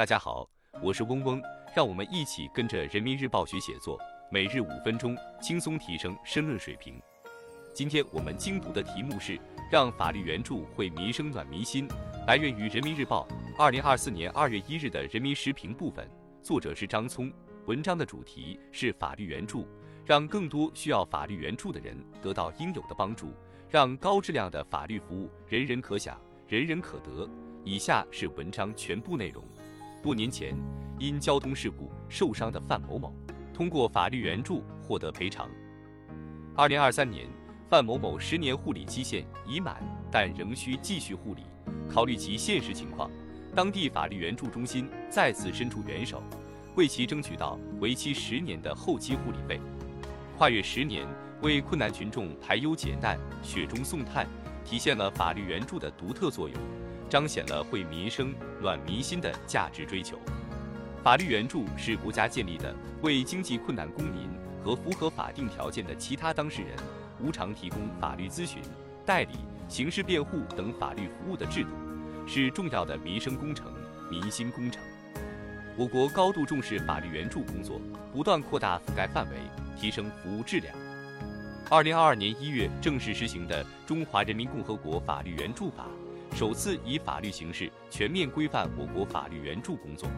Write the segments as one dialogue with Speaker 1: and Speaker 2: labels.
Speaker 1: 大家好，我是嗡嗡，让我们一起跟着人民日报学写作，每日五分钟，轻松提升申论水平。今天我们精读的题目是“让法律援助惠民生暖民心”，来源于人民日报二零二四年二月一日的人民时评部分，作者是张聪。文章的主题是法律援助，让更多需要法律援助的人得到应有的帮助，让高质量的法律服务人人可享，人人可得。以下是文章全部内容。多年前，因交通事故受伤的范某某，通过法律援助获得赔偿。二零二三年，范某某十年护理期限已满，但仍需继续护理。考虑其现实情况，当地法律援助中心再次伸出援手。为其争取到为期十年的后期护理费，跨越十年为困难群众排忧解难、雪中送炭，体现了法律援助的独特作用，彰显了惠民生、暖民心的价值追求。法律援助是国家建立的为经济困难公民和符合法定条件的其他当事人无偿提供法律咨询、代理、刑事辩护等法律服务的制度，是重要的民生工程、民心工程。我国高度重视法律援助工作，不断扩大覆盖范围，提升服务质量。二零二二年一月正式实行的《中华人民共和国法律援助法》，首次以法律形式全面规范我国法律援助工作。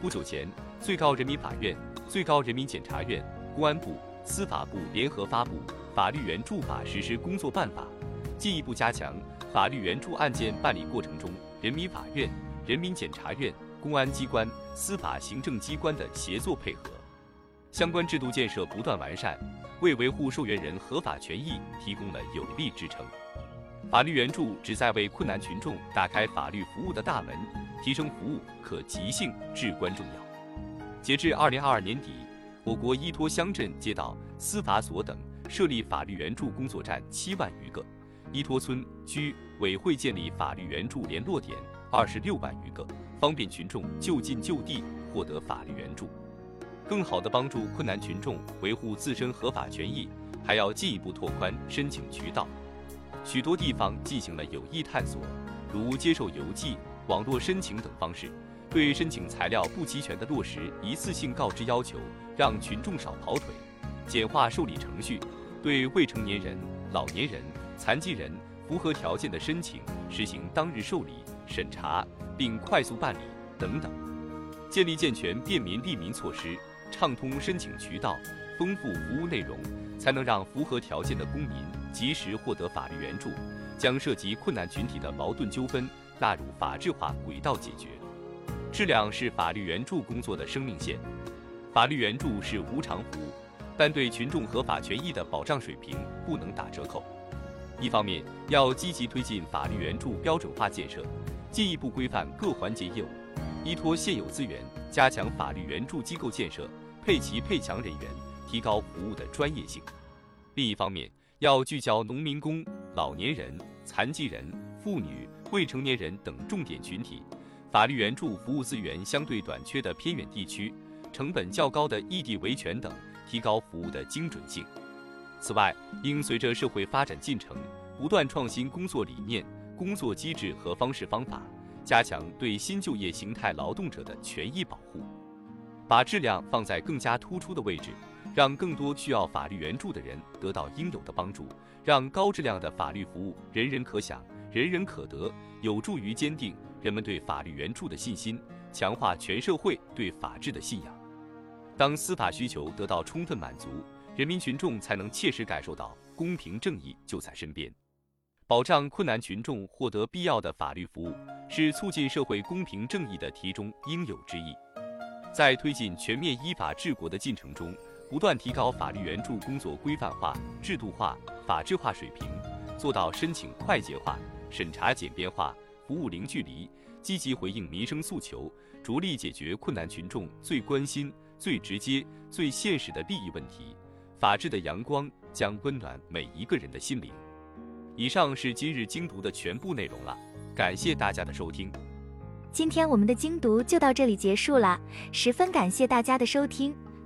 Speaker 1: 不久前，最高人民法院、最高人民检察院、公安部、司法部联合发布《法律援助法实施工作办法》，进一步加强法律援助案件办理过程中人民法院、人民检察院。公安机关、司法行政机关的协作配合，相关制度建设不断完善，为维护受援人合法权益提供了有力支撑。法律援助旨在为困难群众打开法律服务的大门，提升服务可及性至关重要。截至二零二二年底，我国依托乡镇街道、司法所等设立法律援助工作站七万余个，依托村居委会建立法律援助联络点二十六万余个。方便群众就近就地获得法律援助，更好地帮助困难群众维护自身合法权益，还要进一步拓宽申请渠道。许多地方进行了有益探索，如接受邮寄、网络申请等方式，对申请材料不齐全的落实一次性告知要求，让群众少跑腿；简化受理程序，对未成年人、老年人、残疾人符合条件的申请实行当日受理。审查并快速办理等等，建立健全便民利民措施，畅通申请渠道，丰富服务内容，才能让符合条件的公民及时获得法律援助，将涉及困难群体的矛盾纠纷纳入法治化轨道解决。质量是法律援助工作的生命线，法律援助是无偿服务，但对群众合法权益的保障水平不能打折扣。一方面，要积极推进法律援助标准化建设。进一步规范各环节业务，依托现有资源，加强法律援助机构建设，配齐配强人员，提高服务的专业性。另一方面，要聚焦农民工、老年人、残疾人、妇女、未成年人等重点群体，法律援助服务资源相对短缺的偏远地区、成本较高的异地维权等，提高服务的精准性。此外，应随着社会发展进程，不断创新工作理念。工作机制和方式方法，加强对新就业形态劳动者的权益保护，把质量放在更加突出的位置，让更多需要法律援助的人得到应有的帮助，让高质量的法律服务人人可享、人人可得，有助于坚定人们对法律援助的信心，强化全社会对法治的信仰。当司法需求得到充分满足，人民群众才能切实感受到公平正义就在身边。保障困难群众获得必要的法律服务，是促进社会公平正义的题中应有之义。在推进全面依法治国的进程中，不断提高法律援助工作规范化、制度化、法治化水平，做到申请快捷化、审查简便化、服务零距离，积极回应民生诉求，着力解决困难群众最关心、最直接、最现实的利益问题，法治的阳光将温暖每一个人的心灵。以上是今日精读的全部内容了，感谢大家的收听。
Speaker 2: 今天我们的精读就到这里结束了，十分感谢大家的收听。